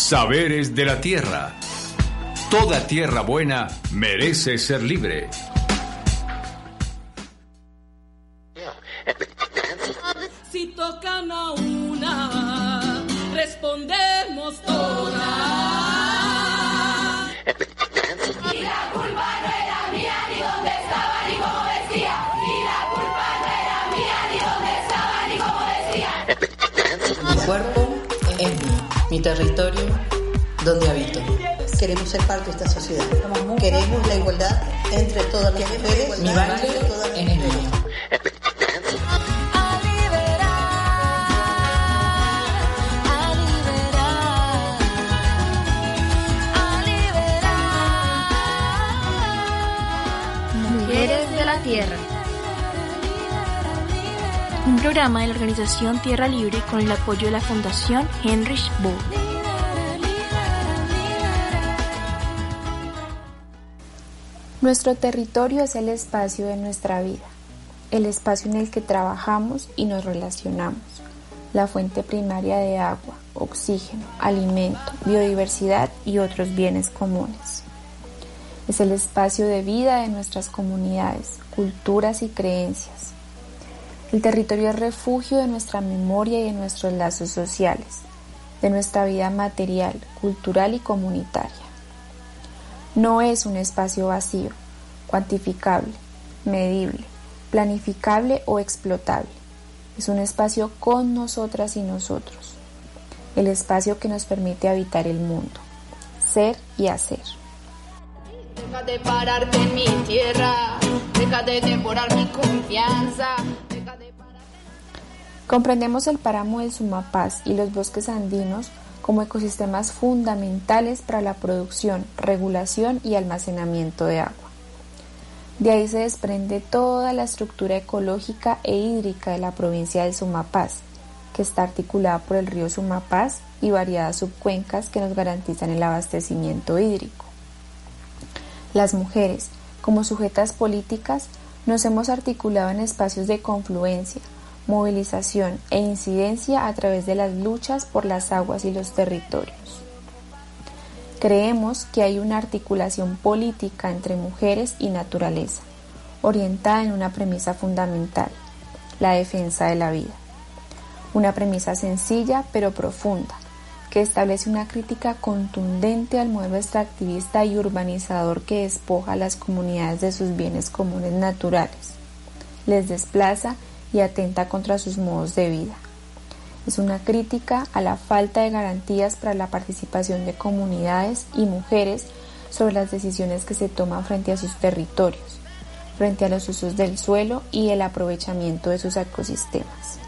Saberes de la tierra. Toda tierra buena merece ser libre. Si tocan a una, respondemos todas. Mi territorio donde habito. Queremos ser parte de esta sociedad. Queremos la igualdad entre todas las mujeres. Mi baile es mío. A liberar, a liberar, a liberar. Mujeres de la Tierra. Programa de la organización Tierra Libre con el apoyo de la Fundación Heinrich Böll. Nuestro territorio es el espacio de nuestra vida, el espacio en el que trabajamos y nos relacionamos, la fuente primaria de agua, oxígeno, alimento, biodiversidad y otros bienes comunes. Es el espacio de vida de nuestras comunidades, culturas y creencias. El territorio es refugio de nuestra memoria y de nuestros lazos sociales, de nuestra vida material, cultural y comunitaria. No es un espacio vacío, cuantificable, medible, planificable o explotable. Es un espacio con nosotras y nosotros. El espacio que nos permite habitar el mundo, ser y hacer. Deja de pararte en mi tierra, deja de devorar mi confianza. Comprendemos el páramo del Sumapaz y los bosques andinos como ecosistemas fundamentales para la producción, regulación y almacenamiento de agua. De ahí se desprende toda la estructura ecológica e hídrica de la provincia del Sumapaz, que está articulada por el río Sumapaz y variadas subcuencas que nos garantizan el abastecimiento hídrico. Las mujeres, como sujetas políticas, nos hemos articulado en espacios de confluencia, movilización e incidencia a través de las luchas por las aguas y los territorios. Creemos que hay una articulación política entre mujeres y naturaleza, orientada en una premisa fundamental, la defensa de la vida. Una premisa sencilla pero profunda, que establece una crítica contundente al modelo extractivista y urbanizador que despoja a las comunidades de sus bienes comunes naturales, les desplaza y atenta contra sus modos de vida. Es una crítica a la falta de garantías para la participación de comunidades y mujeres sobre las decisiones que se toman frente a sus territorios, frente a los usos del suelo y el aprovechamiento de sus ecosistemas.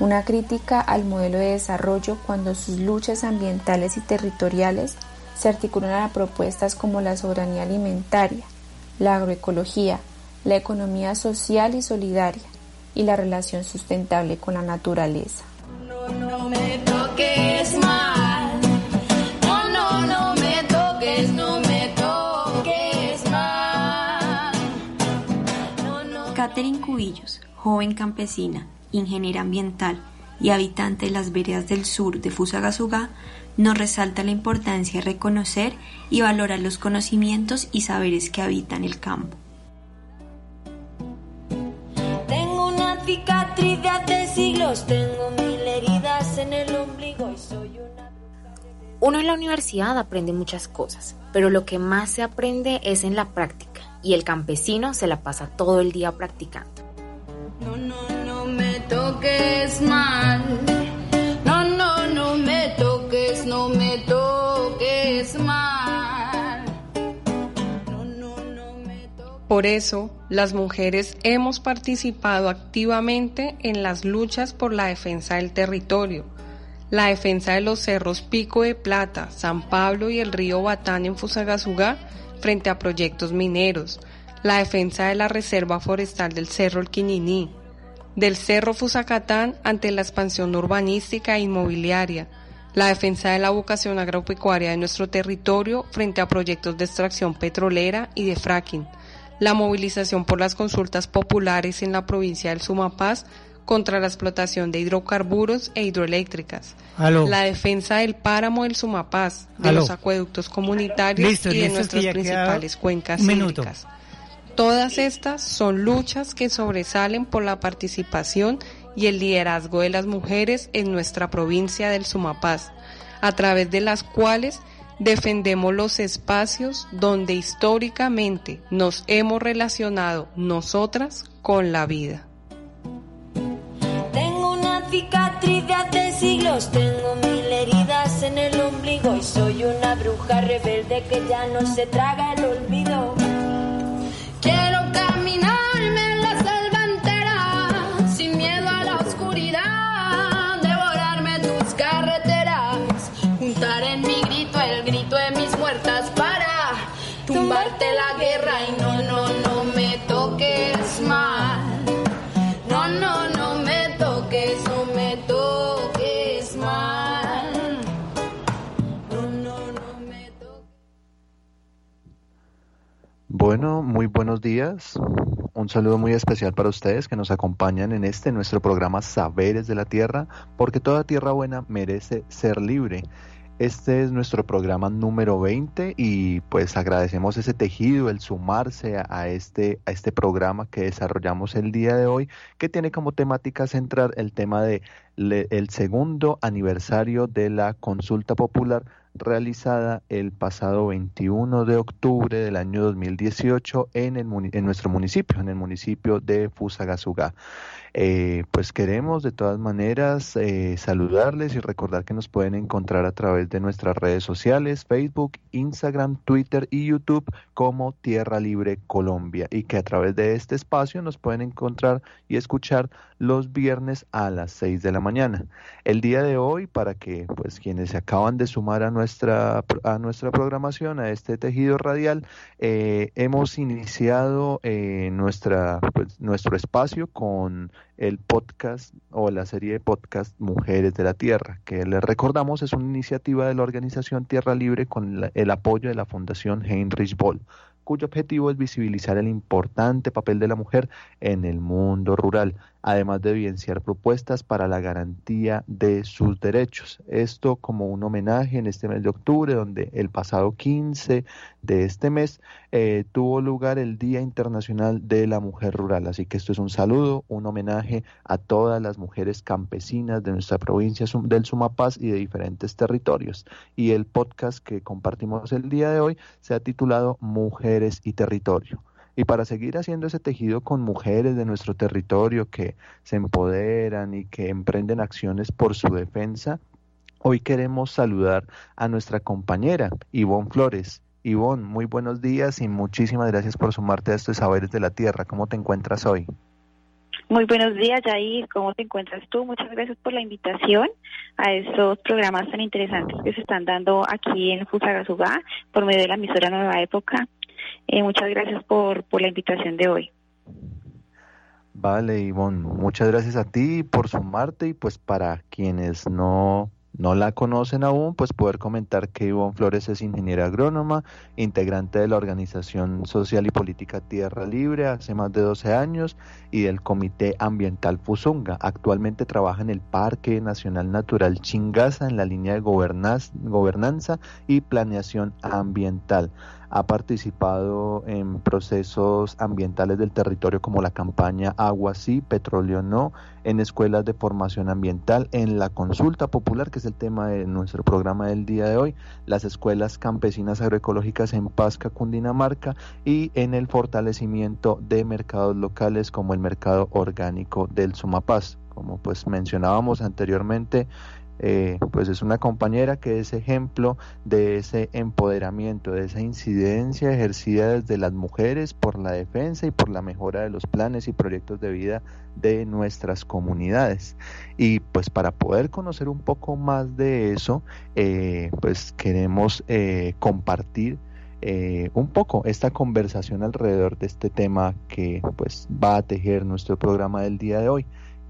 Una crítica al modelo de desarrollo cuando sus luchas ambientales y territoriales se articulan a propuestas como la soberanía alimentaria, la agroecología, la economía social y solidaria y la relación sustentable con la naturaleza. No, no me toques mal. No, no, no me toques, no me toques mal. No, no. Catherine Cubillos, joven campesina, ingeniera ambiental y habitante de las veredas del sur de Fusagasugá, nos resalta la importancia de reconocer y valorar los conocimientos y saberes que habitan el campo. Cicatriz de hace siglos, tengo mil heridas en el ombligo y soy una. Uno en la universidad aprende muchas cosas, pero lo que más se aprende es en la práctica y el campesino se la pasa todo el día practicando. No, no, no me toques mal. Por eso, las mujeres hemos participado activamente en las luchas por la defensa del territorio, la defensa de los cerros Pico de Plata, San Pablo y el río Batán en Fusagasugá frente a proyectos mineros, la defensa de la reserva forestal del Cerro El del Cerro Fusacatán ante la expansión urbanística e inmobiliaria, la defensa de la vocación agropecuaria de nuestro territorio frente a proyectos de extracción petrolera y de fracking, la movilización por las consultas populares en la provincia del Sumapaz contra la explotación de hidrocarburos e hidroeléctricas, la defensa del páramo del Sumapaz, de los acueductos comunitarios y de nuestras principales cuencas hídricas. Todas estas son luchas que sobresalen por la participación y el liderazgo de las mujeres en nuestra provincia del Sumapaz, a través de las cuales defendemos los espacios donde históricamente nos hemos relacionado nosotras con la vida. Tengo una cicatriz de hace siglos, tengo mil heridas en el ombligo y soy una bruja rebelde que ya no se traga el olvido. Bueno, muy buenos días. Un saludo muy especial para ustedes que nos acompañan en este nuestro programa Saberes de la Tierra, porque toda tierra buena merece ser libre. Este es nuestro programa número 20 y pues agradecemos ese tejido, el sumarse a, este, a este programa que desarrollamos el día de hoy, que tiene como temática central el tema de el segundo aniversario de la consulta popular realizada el pasado 21 de octubre del año 2018 en, el, en nuestro municipio, en el municipio de Fusagasugá. Eh, pues queremos de todas maneras eh, saludarles y recordar que nos pueden encontrar a través de nuestras redes sociales, Facebook, Instagram, Twitter y YouTube como Tierra Libre Colombia y que a través de este espacio nos pueden encontrar y escuchar los viernes a las 6 de la mañana. El día de hoy, para que pues quienes se acaban de sumar a nuestra, a nuestra programación, a este tejido radial, eh, hemos iniciado eh, nuestra, pues, nuestro espacio con el podcast o la serie de podcast Mujeres de la Tierra, que les recordamos es una iniciativa de la organización Tierra Libre con el apoyo de la Fundación Heinrich Boll cuyo objetivo es visibilizar el importante papel de la mujer en el mundo rural, además de evidenciar propuestas para la garantía de sus derechos. Esto como un homenaje en este mes de octubre, donde el pasado 15 de este mes eh, tuvo lugar el Día Internacional de la Mujer Rural. Así que esto es un saludo, un homenaje a todas las mujeres campesinas de nuestra provincia del Sumapaz y de diferentes territorios. Y el podcast que compartimos el día de hoy se ha titulado Mujeres y Territorio. Y para seguir haciendo ese tejido con mujeres de nuestro territorio que se empoderan y que emprenden acciones por su defensa, hoy queremos saludar a nuestra compañera Ivonne Flores. Ivonne, muy buenos días y muchísimas gracias por sumarte a estos saberes de la tierra. ¿Cómo te encuentras hoy? Muy buenos días, Jair. ¿Cómo te encuentras tú? Muchas gracias por la invitación a estos programas tan interesantes que se están dando aquí en Fusagasugá por medio de la emisora Nueva Época. Eh, muchas gracias por, por la invitación de hoy. Vale, Ivonne, muchas gracias a ti por sumarte y pues para quienes no, no la conocen aún, pues poder comentar que Ivonne Flores es ingeniera agrónoma, integrante de la organización social y política Tierra Libre hace más de 12 años y del Comité Ambiental Fusunga. Actualmente trabaja en el Parque Nacional Natural Chingaza en la línea de gobernanza y planeación ambiental. Ha participado en procesos ambientales del territorio como la campaña Agua sí, Petróleo no, en escuelas de formación ambiental, en la consulta popular, que es el tema de nuestro programa del día de hoy, las escuelas campesinas agroecológicas en Pasca, Cundinamarca, y en el fortalecimiento de mercados locales como el mercado orgánico del Sumapaz. Como pues mencionábamos anteriormente, eh, pues es una compañera que es ejemplo de ese empoderamiento, de esa incidencia ejercida desde las mujeres por la defensa y por la mejora de los planes y proyectos de vida de nuestras comunidades. Y pues para poder conocer un poco más de eso, eh, pues queremos eh, compartir eh, un poco esta conversación alrededor de este tema que pues va a tejer nuestro programa del día de hoy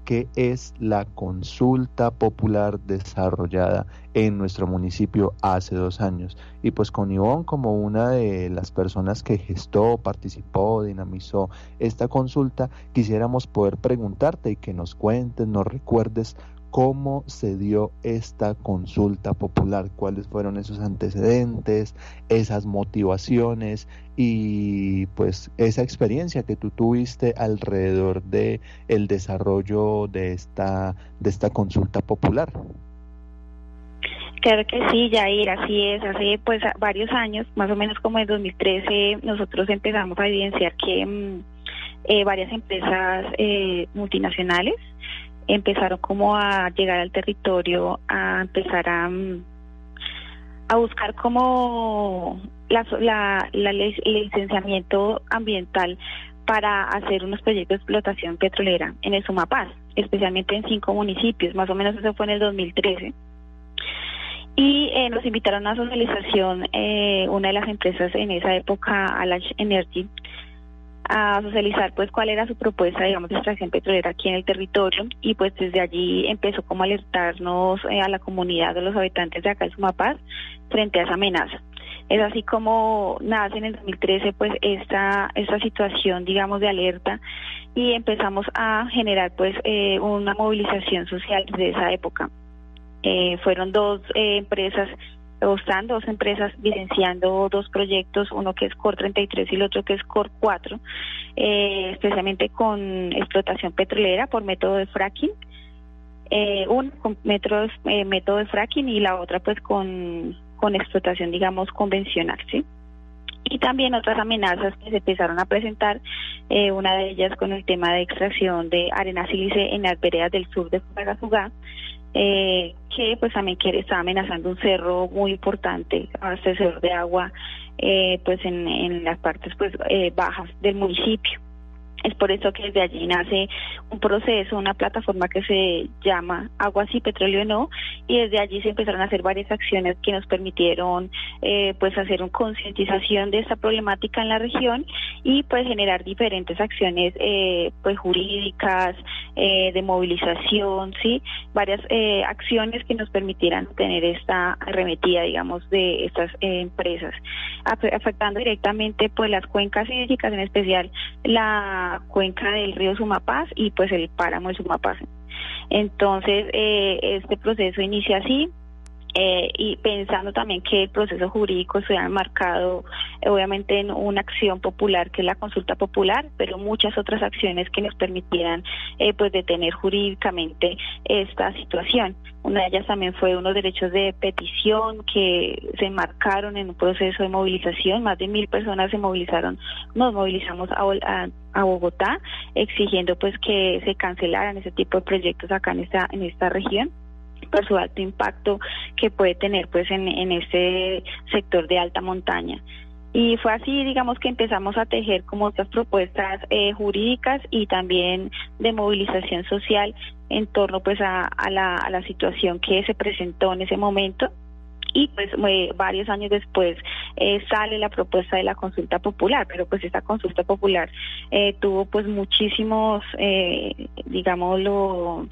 qué es la consulta popular desarrollada en nuestro municipio hace dos años. Y pues con Ivonne como una de las personas que gestó, participó, dinamizó esta consulta, quisiéramos poder preguntarte y que nos cuentes, nos recuerdes cómo se dio esta consulta popular, cuáles fueron esos antecedentes, esas motivaciones y pues esa experiencia que tú tuviste alrededor de el desarrollo de esta de esta consulta popular. Claro que sí, Jair, así es. Hace pues varios años, más o menos como en 2013, nosotros empezamos a evidenciar que mm, eh, varias empresas eh, multinacionales empezaron como a llegar al territorio, a empezar a, mm, a buscar como la, la, el licenciamiento ambiental para hacer unos proyectos de explotación petrolera en el Sumapaz, especialmente en cinco municipios, más o menos eso fue en el 2013. Y eh, nos invitaron a socialización eh, una de las empresas en esa época, Alash Energy, a socializar pues cuál era su propuesta, digamos, de extracción petrolera aquí en el territorio y pues desde allí empezó como a alertarnos eh, a la comunidad de los habitantes de acá de Sumapaz frente a esa amenaza. Es así como nace en el 2013 pues esta, esta situación, digamos, de alerta y empezamos a generar pues eh, una movilización social desde esa época. Eh, fueron dos empresas están dos empresas vivenciando dos proyectos, uno que es COR 33 y el otro que es COR 4, eh, especialmente con explotación petrolera por método de fracking. Eh, con eh, método de fracking y la otra pues con, con explotación digamos convencional, ¿sí? y también otras amenazas que se empezaron a presentar, eh, una de ellas con el tema de extracción de arena sílice en las veredas del sur de Fusagasugá, eh, que pues también quiere, está amenazando un cerro muy importante, abastecedor de agua, eh, pues en, en las partes pues eh, bajas del municipio. Es por eso que desde allí nace un proceso, una plataforma que se llama Agua y Petróleo No, y desde allí se empezaron a hacer varias acciones que nos permitieron eh, pues hacer una concientización de esta problemática en la región y pues generar diferentes acciones eh, pues jurídicas, eh, de movilización, sí, varias acciones que nos permitieran tener esta arremetida, digamos, de estas empresas, afectando directamente pues las cuencas hídricas, en especial la cuenca del río Sumapaz y pues el páramo de Sumapaz. Entonces, eh, este proceso inicia así, eh, y pensando también que el proceso jurídico se ha marcado eh, obviamente en una acción popular que es la consulta popular, pero muchas otras acciones que nos permitieran eh, pues detener jurídicamente esta situación. Una de ellas también fue unos derechos de petición que se marcaron en un proceso de movilización. Más de mil personas se movilizaron, nos movilizamos a, a, Bogotá exigiendo pues que se cancelaran ese tipo de proyectos acá en esta, en esta región por su alto impacto que puede tener pues en, en este sector de alta montaña. Y fue así, digamos, que empezamos a tejer como otras propuestas eh, jurídicas y también de movilización social en torno pues a, a la situación que se presentó en ese momento y pues eh, varios años después eh, sale la propuesta de la consulta popular, pero pues esta consulta popular eh, tuvo pues muchísimos, eh, digámoslo,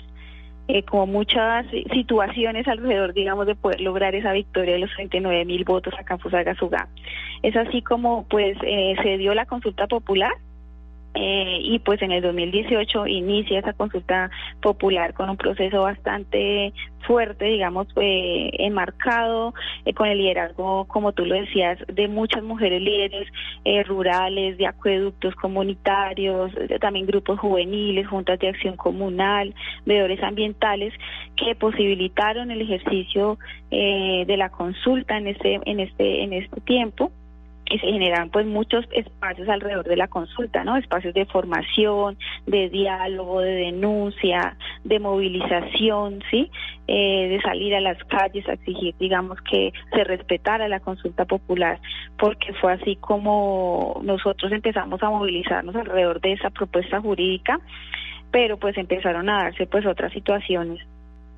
eh, como muchas situaciones alrededor, digamos, de poder lograr esa victoria de los 39 mil votos a Campus Agasugá. Es así como, pues, eh, se dio la consulta popular eh, y pues en el 2018 inicia esa consulta popular con un proceso bastante fuerte, digamos, eh, enmarcado eh, con el liderazgo, como tú lo decías, de muchas mujeres líderes rurales, de acueductos comunitarios, también grupos juveniles, juntas de acción comunal, veedores ambientales, que posibilitaron el ejercicio de la consulta en este, en este, en este tiempo y se generan pues muchos espacios alrededor de la consulta, ¿no? Espacios de formación, de diálogo, de denuncia, de movilización, ¿sí? Eh, de salir a las calles a exigir, digamos, que se respetara la consulta popular, porque fue así como nosotros empezamos a movilizarnos alrededor de esa propuesta jurídica, pero pues empezaron a darse pues otras situaciones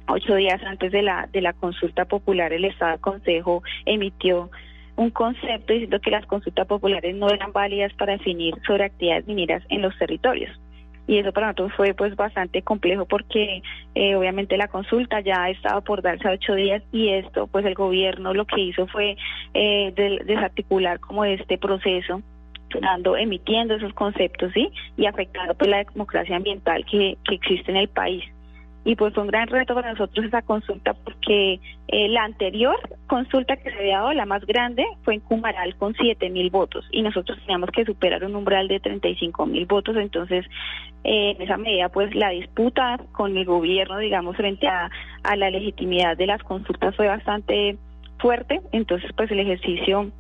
ocho días antes de la de la consulta popular el Estado Consejo emitió un concepto diciendo que las consultas populares no eran válidas para definir sobre actividades mineras en los territorios. y eso para nosotros fue pues bastante complejo porque eh, obviamente la consulta ya estaba por darse a ocho días y esto pues el gobierno lo que hizo fue eh, desarticular como este proceso dando, emitiendo esos conceptos, ¿sí? Y afectando pues la democracia ambiental que, que existe en el país y pues fue un gran reto para nosotros esa consulta porque eh, la anterior consulta que se había dado, la más grande, fue en Cumaral con 7 mil votos y nosotros teníamos que superar un umbral de 35 mil votos, entonces eh, en esa medida pues la disputa con el gobierno, digamos, frente a, a la legitimidad de las consultas fue bastante fuerte, entonces pues el ejercicio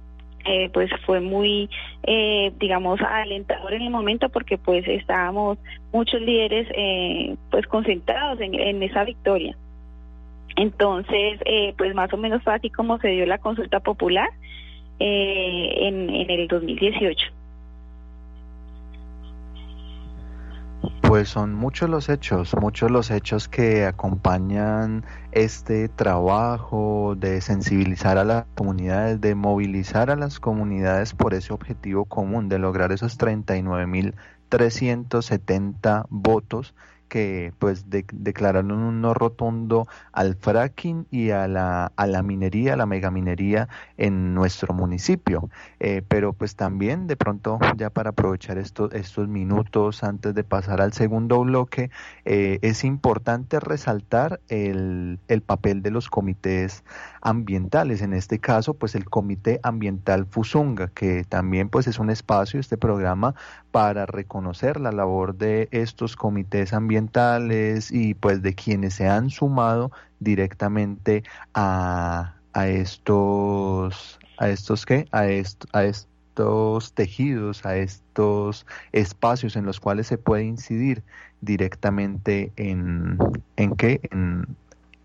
eh, pues fue muy, eh, digamos, alentador en el momento porque pues estábamos muchos líderes eh, pues concentrados en, en, esa victoria. Entonces, eh, pues más o menos fue así como se dio la consulta popular en, en el 2018. Pues son muchos los hechos, muchos los hechos que acompañan este trabajo de sensibilizar a las comunidades, de movilizar a las comunidades por ese objetivo común, de lograr esos 39.370 votos que pues declararon un no rotundo al fracking y a la, a la minería, a la megaminería en nuestro municipio. Eh, pero pues también de pronto, ya para aprovechar estos, estos minutos antes de pasar al segundo bloque, eh, es importante resaltar el, el papel de los comités ambientales, en este caso pues el Comité Ambiental Fusunga, que también pues es un espacio, este programa, para reconocer la labor de estos comités ambientales y pues de quienes se han sumado directamente a, a estos, a estos qué, a, estos tejidos, a estos espacios en los cuales se puede incidir directamente en, en qué, en,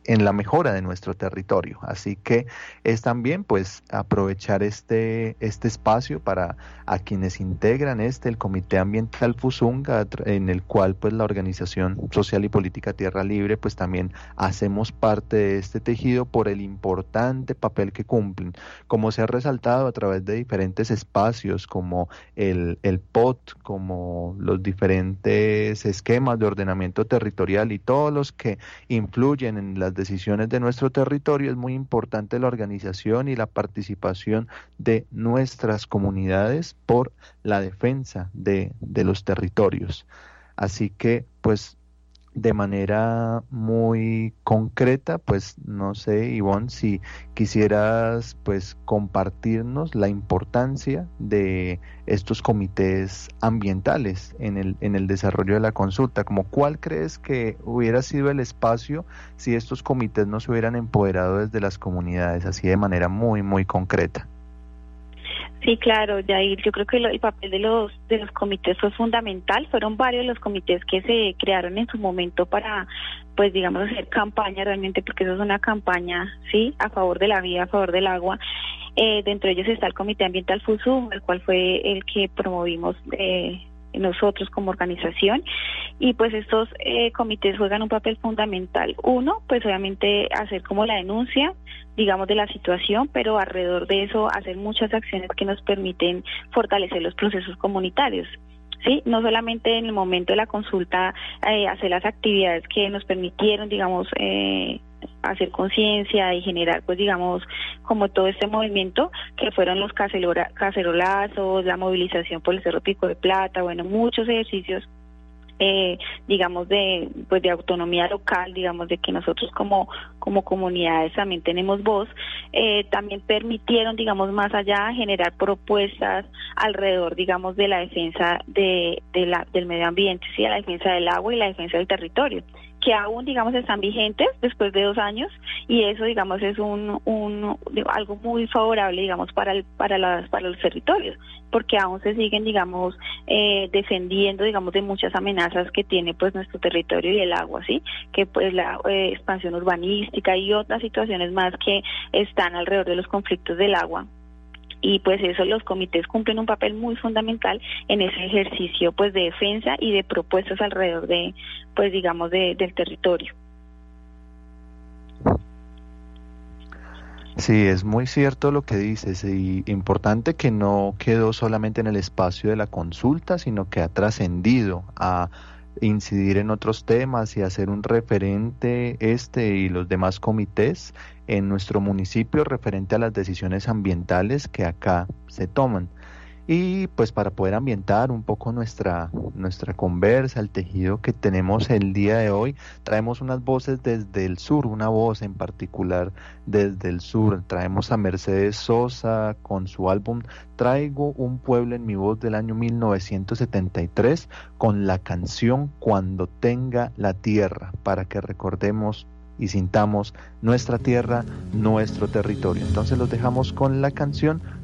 en la mejora de nuestro territorio. Así que es también pues aprovechar este, este espacio para a quienes integran este, el Comité Ambiental Fusunga, en el cual pues la Organización Social y Política Tierra Libre pues también hacemos parte de este tejido por el importante papel que cumplen. Como se ha resaltado a través de diferentes espacios como el, el POT, como los diferentes esquemas de ordenamiento territorial y todos los que influyen en las decisiones de nuestro territorio, es muy importante la organización y la participación de nuestras comunidades por la defensa de, de los territorios. Así que, pues, de manera muy concreta, pues no sé, Ivonne, si quisieras pues compartirnos la importancia de estos comités ambientales en el, en el desarrollo de la consulta, como cuál crees que hubiera sido el espacio si estos comités no se hubieran empoderado desde las comunidades, así de manera muy, muy concreta. Sí, claro, Jair. Yo creo que el papel de los de los comités fue fundamental. Fueron varios los comités que se crearon en su momento para, pues, digamos, hacer campaña realmente, porque eso es una campaña, sí, a favor de la vida, a favor del agua. Eh, dentro de ellos está el Comité Ambiental FUSUM, el cual fue el que promovimos eh, nosotros como organización y pues estos eh, comités juegan un papel fundamental. Uno, pues obviamente hacer como la denuncia, digamos, de la situación, pero alrededor de eso hacer muchas acciones que nos permiten fortalecer los procesos comunitarios. Sí, no solamente en el momento de la consulta eh, hacer las actividades que nos permitieron, digamos, eh, hacer conciencia y generar, pues digamos, como todo este movimiento que fueron los cacerolazos, la movilización por el Cerro Pico de Plata, bueno, muchos ejercicios eh, digamos de pues de autonomía local digamos de que nosotros como como comunidades también tenemos voz eh, también permitieron digamos más allá generar propuestas alrededor digamos de la defensa de, de del medio ambiente sí la defensa del agua y la defensa del territorio que aún digamos están vigentes después de dos años y eso digamos es un, un algo muy favorable digamos para el, para las para los territorios porque aún se siguen digamos eh, defendiendo digamos de muchas amenazas que tiene pues nuestro territorio y el agua sí que pues la eh, expansión urbanística y otras situaciones más que están alrededor de los conflictos del agua y pues eso los comités cumplen un papel muy fundamental en ese ejercicio pues de defensa y de propuestas alrededor de pues digamos de, del territorio. Sí, es muy cierto lo que dices y importante que no quedó solamente en el espacio de la consulta, sino que ha trascendido a incidir en otros temas y hacer un referente este y los demás comités en nuestro municipio referente a las decisiones ambientales que acá se toman. Y pues para poder ambientar un poco nuestra, nuestra conversa, el tejido que tenemos el día de hoy, traemos unas voces desde el sur, una voz en particular desde el sur. Traemos a Mercedes Sosa con su álbum Traigo un pueblo en mi voz del año 1973 con la canción Cuando tenga la tierra, para que recordemos y sintamos nuestra tierra, nuestro territorio. Entonces los dejamos con la canción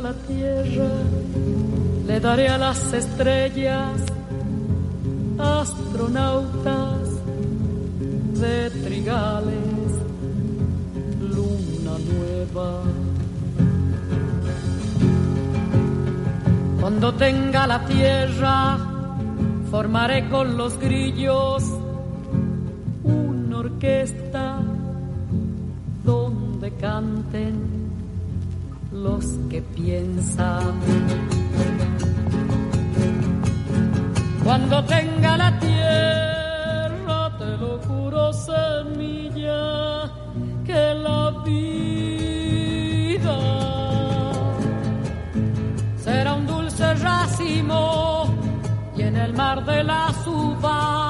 La tierra, le daré a las estrellas astronautas de trigales, luna nueva. Cuando tenga la tierra, formaré con los grillos una orquesta donde canten los que piensan. Cuando tenga la tierra, te lo juro, semilla, que la vida será un dulce racimo y en el mar de las uvas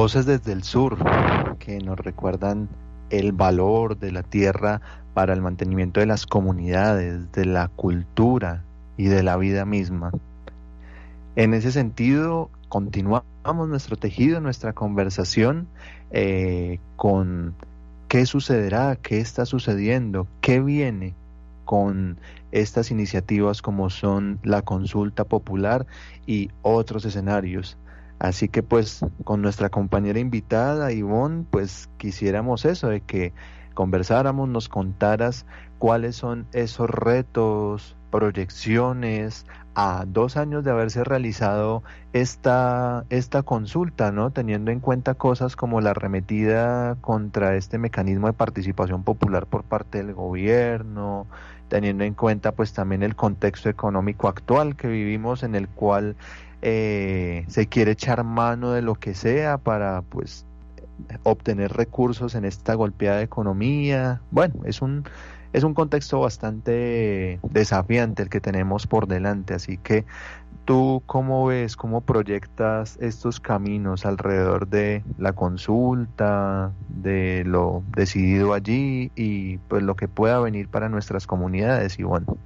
Voces desde el sur que nos recuerdan el valor de la tierra para el mantenimiento de las comunidades, de la cultura y de la vida misma. En ese sentido, continuamos nuestro tejido, nuestra conversación eh, con ¿Qué sucederá? ¿Qué está sucediendo? ¿Qué viene con estas iniciativas como son la consulta popular y otros escenarios? Así que pues con nuestra compañera invitada Ivonne, pues quisiéramos eso, de que conversáramos, nos contaras cuáles son esos retos, proyecciones, a dos años de haberse realizado esta, esta consulta, ¿no? Teniendo en cuenta cosas como la arremetida contra este mecanismo de participación popular por parte del gobierno, teniendo en cuenta pues también el contexto económico actual que vivimos en el cual eh, se quiere echar mano de lo que sea para pues obtener recursos en esta golpeada economía. Bueno, es un es un contexto bastante desafiante el que tenemos por delante, así que tú cómo ves, cómo proyectas estos caminos alrededor de la consulta, de lo decidido allí y pues lo que pueda venir para nuestras comunidades y bueno.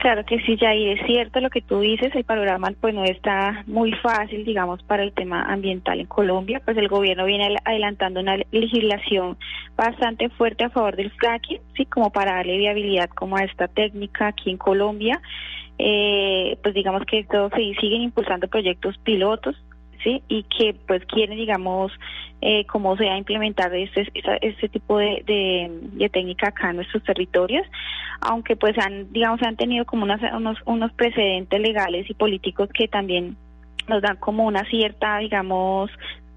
Claro que sí, Jair, es cierto lo que tú dices, el panorama pues no está muy fácil, digamos, para el tema ambiental en Colombia, pues el gobierno viene adelantando una legislación bastante fuerte a favor del fracking, sí, como para darle viabilidad como a esta técnica aquí en Colombia, eh, pues digamos que esto se siguen impulsando proyectos pilotos, sí, y que pues quieren, digamos, eh, cómo se va a implementar este, este tipo de, de, técnica acá en nuestros territorios, aunque pues han, digamos, han tenido como unos, unos precedentes legales y políticos que también nos dan como una cierta, digamos,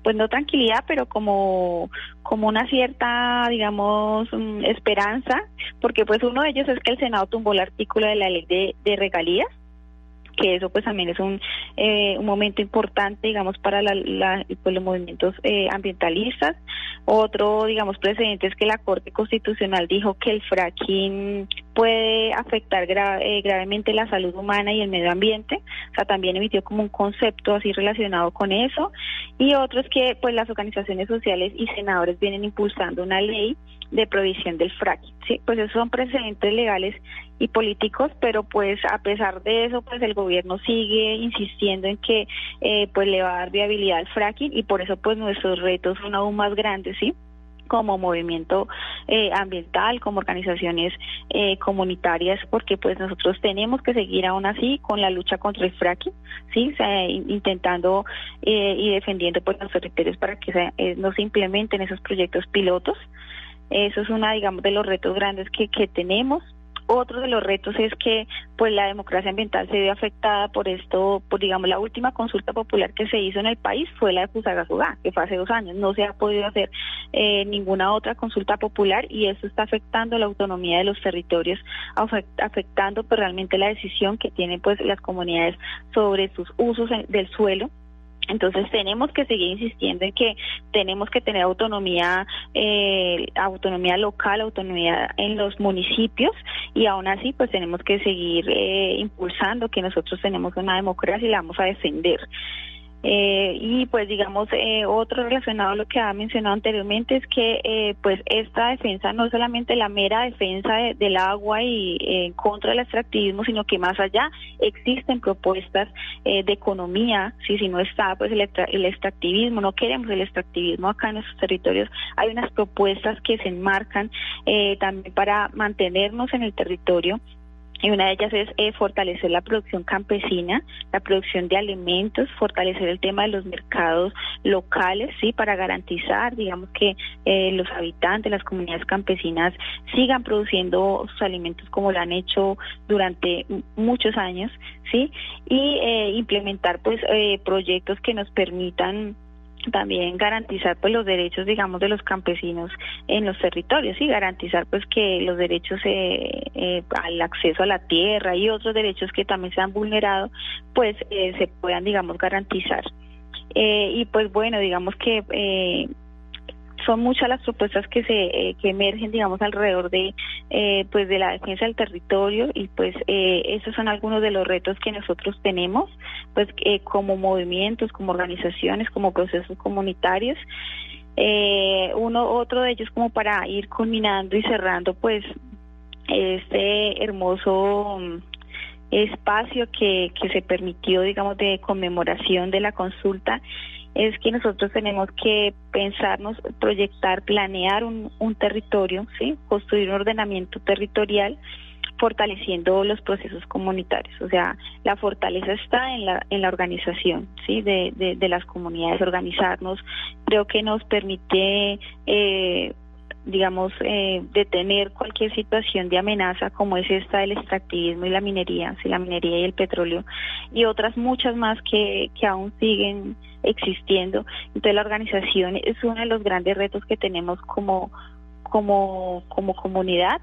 pues no tranquilidad, pero como, como una cierta, digamos, mm, esperanza, porque pues uno de ellos es que el Senado tumbó el artículo de la ley de regalías, que eso pues también es un, eh, un momento importante, digamos, para la, pues, los movimientos eh, ambientalistas. Otro, digamos, precedente es que la Corte Constitucional dijo que el fracking puede afectar eh, gravemente la salud humana y el medio ambiente. O sea, también emitió como un concepto así relacionado con eso. Y otro es que pues las organizaciones sociales y senadores vienen impulsando una ley de prohibición del fracking. Sí, pues esos son precedentes legales y políticos, pero pues a pesar de eso, pues el gobierno sigue insistiendo en que eh, pues le va a dar viabilidad al fracking y por eso pues nuestros retos son aún más grandes, ¿sí? como movimiento eh, ambiental, como organizaciones eh, comunitarias, porque pues nosotros tenemos que seguir aún así con la lucha contra el fracking, sí, intentando y defendiendo pues los territorios para que no se implementen esos proyectos pilotos. Eso es una, digamos, de los retos grandes que, que tenemos. Otro de los retos es que pues la democracia ambiental se ve afectada por esto, por digamos la última consulta popular que se hizo en el país fue la de Fusagasugá, que fue hace dos años. No se ha podido hacer eh, ninguna otra consulta popular y eso está afectando la autonomía de los territorios, afectando pues, realmente la decisión que tienen pues las comunidades sobre sus usos del suelo entonces tenemos que seguir insistiendo en que tenemos que tener autonomía, eh, autonomía local, autonomía en los municipios y aún así pues tenemos que seguir eh, impulsando que nosotros tenemos una democracia y la vamos a defender. Eh, y pues digamos, eh, otro relacionado a lo que ha mencionado anteriormente es que eh, pues esta defensa no es solamente la mera defensa del agua y en contra del extractivismo, sino que más allá existen propuestas de economía, si, si no está pues el, el extractivismo, no queremos el extractivismo acá en nuestros territorios, hay unas propuestas que se enmarcan también para mantenernos en el territorio y una de ellas es eh, fortalecer la producción campesina, la producción de alimentos, fortalecer el tema de los mercados locales, sí, para garantizar, digamos que eh, los habitantes, las comunidades campesinas sigan produciendo sus alimentos como lo han hecho durante muchos años, sí, y eh, implementar pues proyectos que nos permitan también garantizar pues los derechos digamos de los campesinos en los territorios y garantizar pues que los derechos eh, eh, al acceso a la tierra y otros derechos que también se han vulnerado pues eh, se puedan digamos garantizar. Y pues bueno digamos que son muchas las propuestas que se eh, que emergen digamos alrededor de eh, pues de la defensa del territorio y pues eh, esos son algunos de los retos que nosotros tenemos pues como movimientos como organizaciones como procesos comunitarios. Uno otro de ellos como para ir culminando y cerrando pues este hermoso mm, espacio que, que se permitió digamos de conmemoración de la consulta es que nosotros tenemos que pensarnos, proyectar, planear un, un territorio, ¿sí? construir un ordenamiento territorial fortaleciendo los procesos comunitarios. O sea, la fortaleza está en la, en la organización ¿sí? de, de, las comunidades, organizarnos. Creo que nos permite, eh, digamos, eh, detener cualquier situación de amenaza como es esta del extractivismo y la minería, ¿sí? la minería y el petróleo, y otras muchas más que, que aún siguen existiendo. Entonces la organización es uno de los grandes retos que tenemos como como, como comunidad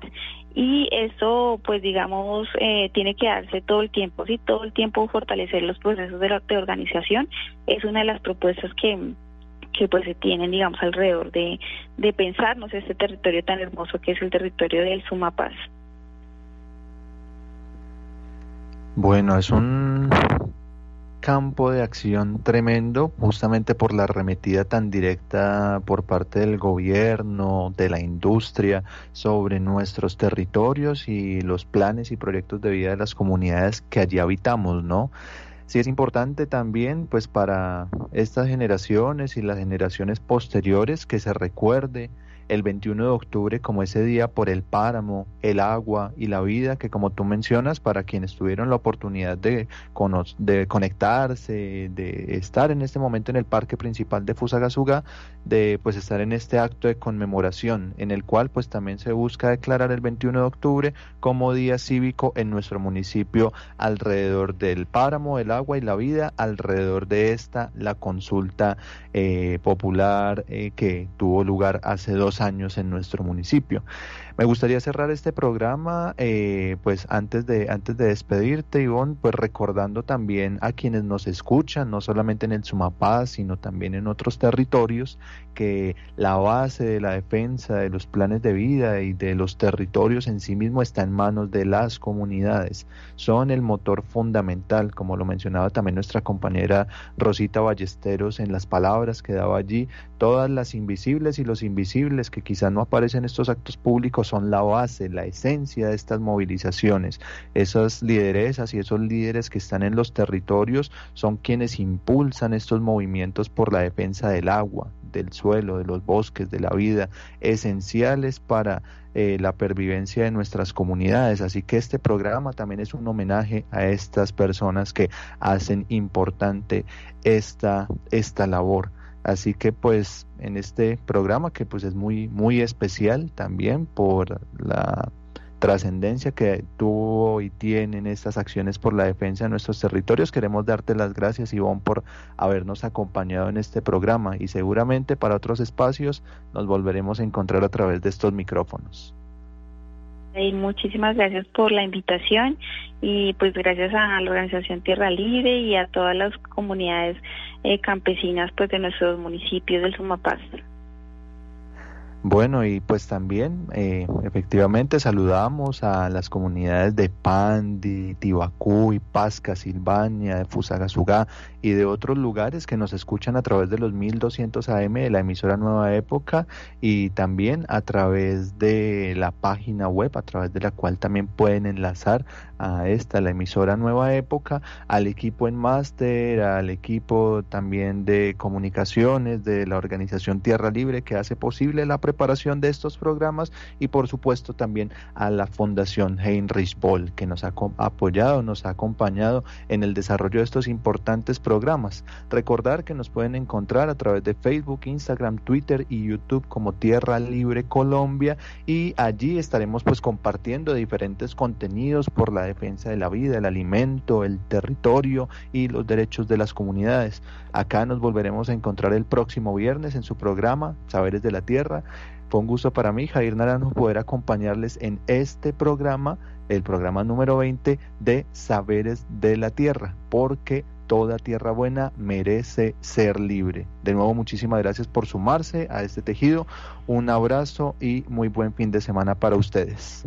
y eso pues digamos eh, tiene que darse todo el tiempo, sí, todo el tiempo fortalecer los procesos de, la, de organización es una de las propuestas que que pues se tienen digamos alrededor de, de pensarnos este territorio tan hermoso que es el territorio del Sumapaz. Bueno, es un campo de acción tremendo justamente por la arremetida tan directa por parte del gobierno, de la industria sobre nuestros territorios y los planes y proyectos de vida de las comunidades que allí habitamos, ¿no? Sí es importante también pues para estas generaciones y las generaciones posteriores que se recuerde el 21 de octubre como ese día por el páramo, el agua y la vida que como tú mencionas, para quienes tuvieron la oportunidad de, de conectarse, de estar en este momento en el parque principal de Fusagasugá, de pues estar en este acto de conmemoración en el cual pues también se busca declarar el 21 de octubre como día cívico en nuestro municipio alrededor del páramo, el agua y la vida, alrededor de esta la consulta eh, popular eh, que tuvo lugar hace dos años en nuestro municipio. Me gustaría cerrar este programa, eh, pues antes de, antes de despedirte, Ivonne, pues recordando también a quienes nos escuchan, no solamente en el Sumapaz, sino también en otros territorios, que la base de la defensa de los planes de vida y de los territorios en sí mismo está en manos de las comunidades. Son el motor fundamental, como lo mencionaba también nuestra compañera Rosita Ballesteros en las palabras que daba allí, todas las invisibles y los invisibles que quizás no aparecen en estos actos públicos son la base, la esencia de estas movilizaciones. Esas lideresas y esos líderes que están en los territorios son quienes impulsan estos movimientos por la defensa del agua, del suelo, de los bosques, de la vida, esenciales para eh, la pervivencia de nuestras comunidades. Así que este programa también es un homenaje a estas personas que hacen importante esta, esta labor. Así que pues en este programa que pues es muy muy especial también por la trascendencia que tuvo y tienen estas acciones por la defensa de nuestros territorios. Queremos darte las gracias, Ivonne, por habernos acompañado en este programa y seguramente para otros espacios nos volveremos a encontrar a través de estos micrófonos. Y muchísimas gracias por la invitación y pues gracias a la organización Tierra Libre y a todas las comunidades eh, campesinas pues de nuestros municipios del Sumapaz. Bueno, y pues también eh, efectivamente saludamos a las comunidades de Pandi, Tibacú, Pasca, Silvania, de Fusagasugá y de otros lugares que nos escuchan a través de los 1200 AM de la emisora Nueva Época y también a través de la página web a través de la cual también pueden enlazar a esta, la emisora Nueva Época, al equipo en máster, al equipo también de comunicaciones de la organización Tierra Libre que hace posible la preparación de estos programas y por supuesto también a la Fundación Heinrich Boll que nos ha apoyado, nos ha acompañado en el desarrollo de estos importantes programas. Recordar que nos pueden encontrar a través de Facebook, Instagram, Twitter y YouTube como Tierra Libre Colombia y allí estaremos pues compartiendo diferentes contenidos por la defensa de la vida, el alimento, el territorio y los derechos de las comunidades. Acá nos volveremos a encontrar el próximo viernes en su programa Saberes de la Tierra. Fue un gusto para mí, Jair Naranjo, poder acompañarles en este programa, el programa número 20 de Saberes de la Tierra, porque toda tierra buena merece ser libre. De nuevo, muchísimas gracias por sumarse a este tejido. Un abrazo y muy buen fin de semana para ustedes.